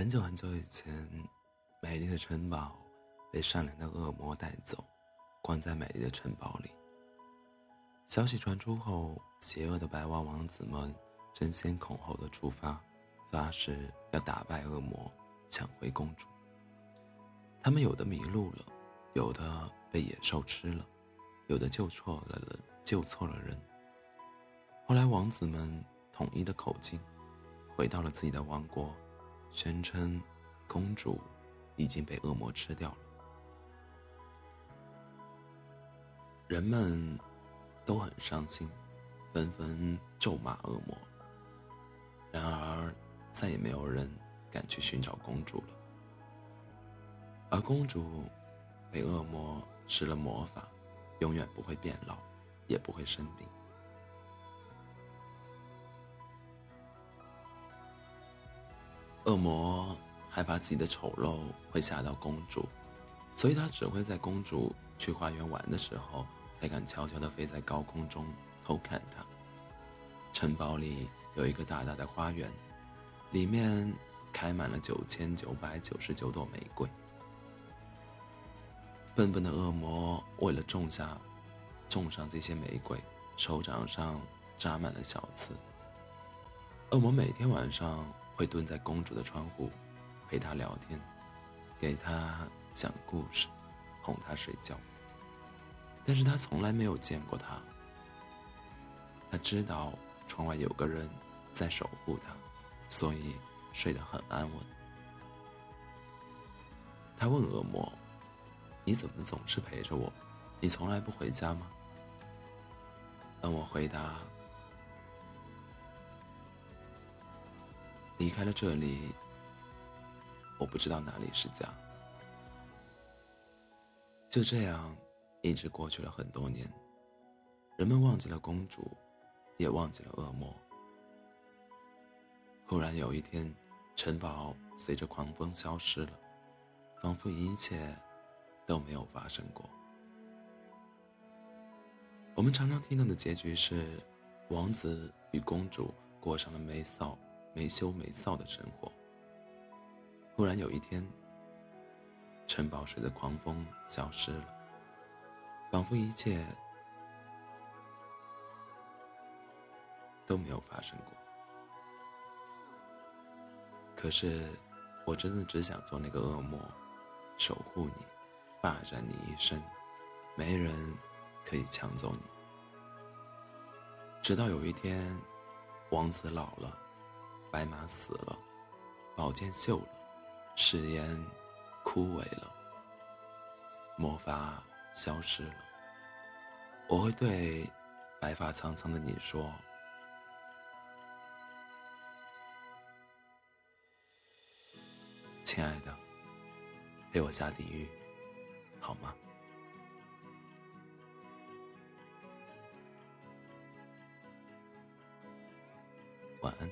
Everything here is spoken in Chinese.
很久很久以前，美丽的城堡被善良的恶魔带走，关在美丽的城堡里。消息传出后，邪恶的白蛙王子们争先恐后的出发，发誓要打败恶魔，抢回公主。他们有的迷路了，有的被野兽吃了，有的救错了人，救错了人。后来，王子们统一的口径，回到了自己的王国，宣称公主已经被恶魔吃掉了。人们都很伤心，纷纷咒骂恶魔。然而，再也没有人敢去寻找公主了。而公主被恶魔施了魔法，永远不会变老，也不会生病。恶魔害怕自己的丑陋会吓到公主，所以他只会在公主去花园玩的时候，才敢悄悄地飞在高空中偷看她。城堡里有一个大大的花园，里面开满了九千九百九十九朵玫瑰。笨笨的恶魔为了种下、种上这些玫瑰，手掌上扎满了小刺。恶魔每天晚上会蹲在公主的窗户，陪她聊天，给她讲故事，哄她睡觉。但是他从来没有见过她。他知道窗外有个人在守护他，所以睡得很安稳。他问恶魔。你怎么总是陪着我？你从来不回家吗？当我回答：“离开了这里，我不知道哪里是家。”就这样，一直过去了很多年，人们忘记了公主，也忘记了恶魔。忽然有一天，城堡随着狂风消失了，仿佛一切。都没有发生过。我们常常听到的结局是，王子与公主过上了没臊、没羞没臊的生活。突然有一天，城堡随着狂风消失了，仿佛一切都没有发生过。可是，我真的只想做那个恶魔，守护你。霸占你一生，没人可以抢走你。直到有一天，王子老了，白马死了，宝剑锈了，誓言枯萎了，魔法消失了，我会对白发苍苍的你说：“亲爱的，陪我下地狱。”好吗？晚安。